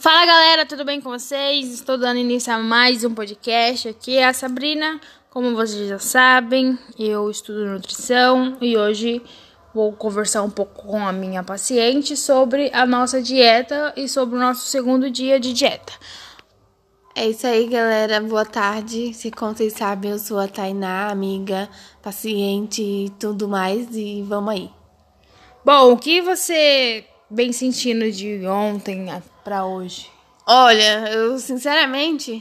Fala galera, tudo bem com vocês? Estou dando início a mais um podcast. Aqui é a Sabrina. Como vocês já sabem, eu estudo nutrição e hoje vou conversar um pouco com a minha paciente sobre a nossa dieta e sobre o nosso segundo dia de dieta. É isso aí, galera. Boa tarde. Se como vocês sabem, eu sou a Tainá, amiga, paciente e tudo mais. E vamos aí. Bom, o que você vem sentindo de ontem pra hoje? Olha, eu sinceramente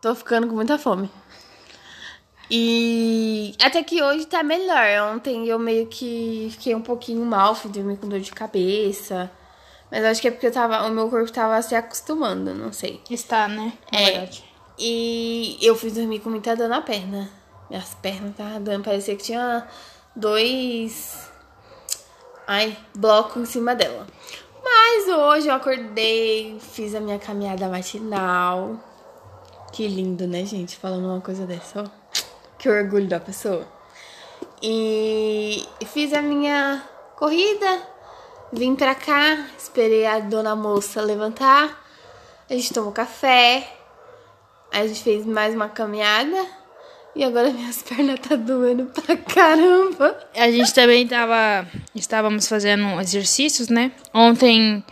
tô ficando com muita fome. E até que hoje tá melhor. Ontem eu meio que fiquei um pouquinho mal, fui dormir com dor de cabeça. Mas acho que é porque eu tava, o meu corpo tava se acostumando, não sei. Está, né? Na É. verdade. E eu fui dormir com muita dor na perna. Minhas pernas estavam dando, parecia que tinha dois. Ai, bloco em cima dela. Mas hoje eu acordei, fiz a minha caminhada matinal. Que lindo, né, gente? Falando uma coisa dessa, ó. Que orgulho da pessoa. E fiz a minha corrida, vim pra cá, esperei a dona moça levantar. A gente tomou café, a gente fez mais uma caminhada e agora minhas pernas tá doendo pra caramba. A gente também tava, estávamos fazendo exercícios, né? Ontem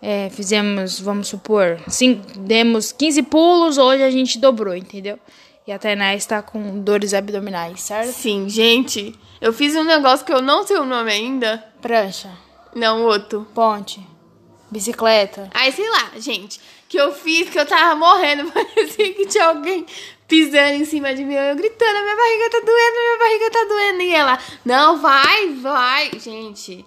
é, fizemos, vamos supor, cin- demos 15 pulos, hoje a gente dobrou, entendeu? E a Tainá está com dores abdominais, certo? Sim, gente, eu fiz um negócio que eu não sei o nome ainda. Prancha, Não, outro. ponte, bicicleta. Aí, sei lá, gente, que eu fiz que eu tava morrendo. Parecia que tinha alguém pisando em cima de mim. Eu gritando, minha barriga tá doendo, minha barriga tá doendo. E ela, não, vai, vai. Gente,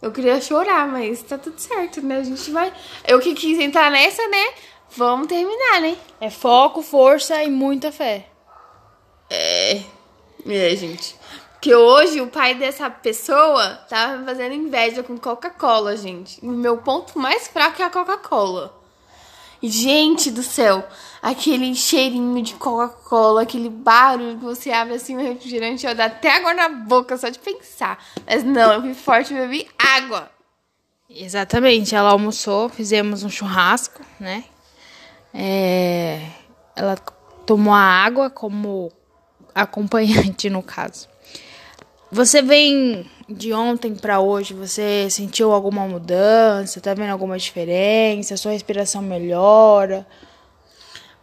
eu queria chorar, mas tá tudo certo, né? A gente vai. Eu que quis entrar nessa, né? Vamos terminar, né? É foco, força e muita fé. É. É, gente. Que hoje o pai dessa pessoa tava fazendo inveja com Coca-Cola, gente. O meu ponto mais fraco é a Coca-Cola. Gente do céu, aquele cheirinho de Coca-Cola, aquele barulho que você abre assim o refrigerante, ó, dá até água na boca só de pensar. Mas não, eu fui forte e bebi água. Exatamente, ela almoçou, fizemos um churrasco, né? É, ela tomou a água como acompanhante, no caso. Você vem de ontem pra hoje, você sentiu alguma mudança? Tá vendo alguma diferença? Sua respiração melhora?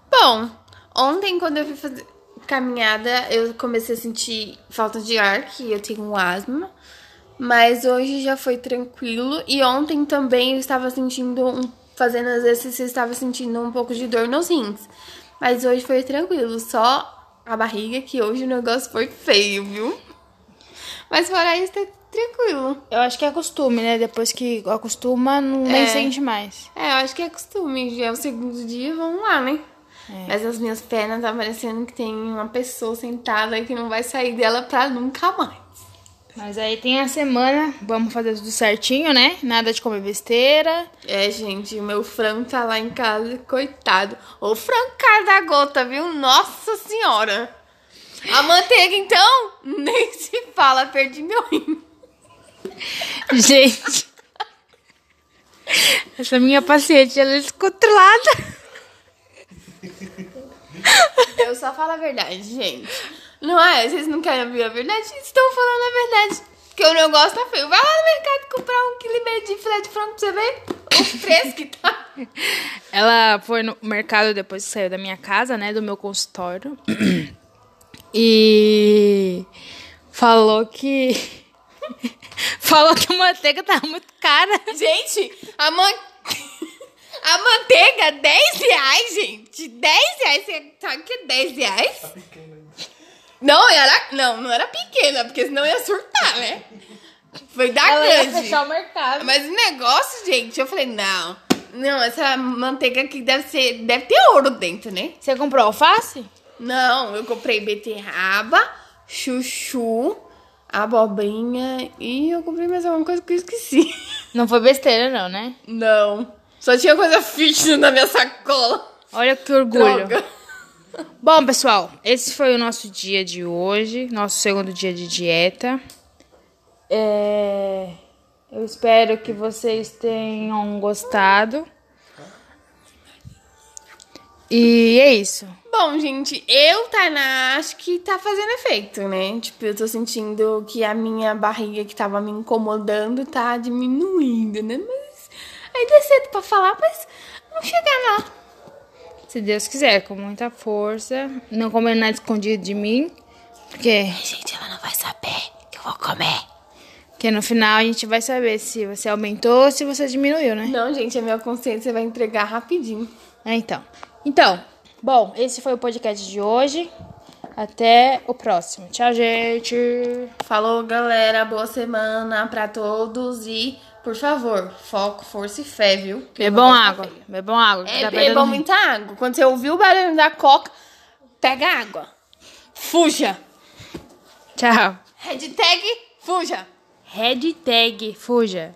Bom, ontem quando eu fui fazer caminhada, eu comecei a sentir falta de ar, que eu tenho asma. Mas hoje já foi tranquilo. E ontem também eu estava sentindo, um, fazendo exercício, eu estava sentindo um pouco de dor nos rins. Mas hoje foi tranquilo, só a barriga, que hoje o negócio foi feio, viu? Mas fora isso, tá tranquilo. Eu acho que é costume, né? Depois que acostuma, não nem É. sente mais. É, eu acho que é costume. Já é o segundo dia, vamos lá, né? Mas as minhas pernas tá parecendo que tem uma pessoa sentada que não vai sair dela pra nunca mais. Mas aí tem a semana, vamos fazer tudo certinho, né? Nada de comer besteira. É, gente, o meu frango tá lá em casa, coitado. O frango cara da gota, viu? Nossa senhora! A manteiga, então, nem se fala, perdi meu rim. Gente. Essa minha paciente, ela é descontrolada. Eu só falo a verdade, gente. Não é? Vocês não querem ouvir a verdade? Estou falando a verdade. Porque o negócio tá feio. Vai lá no mercado comprar um quilo e meio de filé de frango pra você ver o preço que tá. Ela foi no mercado depois que saiu da minha casa, né? Do meu consultório. E falou que. falou que a manteiga tava muito cara. Gente, a, man... a manteiga, 10 reais, gente. 10 reais. Você sabe o que é 10 reais? Não, era... não, não era pequena, porque senão ia surtar, né? Foi da Ela ia grande. fechar o mercado. Mas o negócio, gente, eu falei, não. Não, essa manteiga aqui deve ser. Deve ter ouro dentro, né? Você comprou alface? Não, eu comprei beterraba, chuchu, abobrinha e eu comprei mais alguma coisa que eu esqueci. Não foi besteira, não, né? Não. Só tinha coisa fitness na minha sacola. Olha que orgulho. Droga. Bom, pessoal, esse foi o nosso dia de hoje, nosso segundo dia de dieta. É, Eu espero que vocês tenham gostado. E é isso. Bom, gente, eu, Tainá, acho que tá fazendo efeito, né? Tipo, eu tô sentindo que a minha barriga que tava me incomodando tá diminuindo, né? Mas ainda é cedo pra falar, mas não chegar lá. Se Deus quiser, com muita força. Não comer nada escondido de mim. Porque, Gente, ela não vai saber que eu vou comer. porque no final a gente vai saber se você aumentou ou se você diminuiu, né? Não, gente, a minha consciência vai entregar rapidinho. É, então. Então, bom, esse foi o podcast de hoje. Até o próximo. Tchau, gente. Falou, galera. Boa semana pra todos e, por favor, foco, força e fé, viu? Bebam água. feia. Bebam água. É, tá bebam muita água. Quando você ouviu o barulho da coca, pega água. Fuja. Tchau. Hashtag fuja. Hashtag fuja.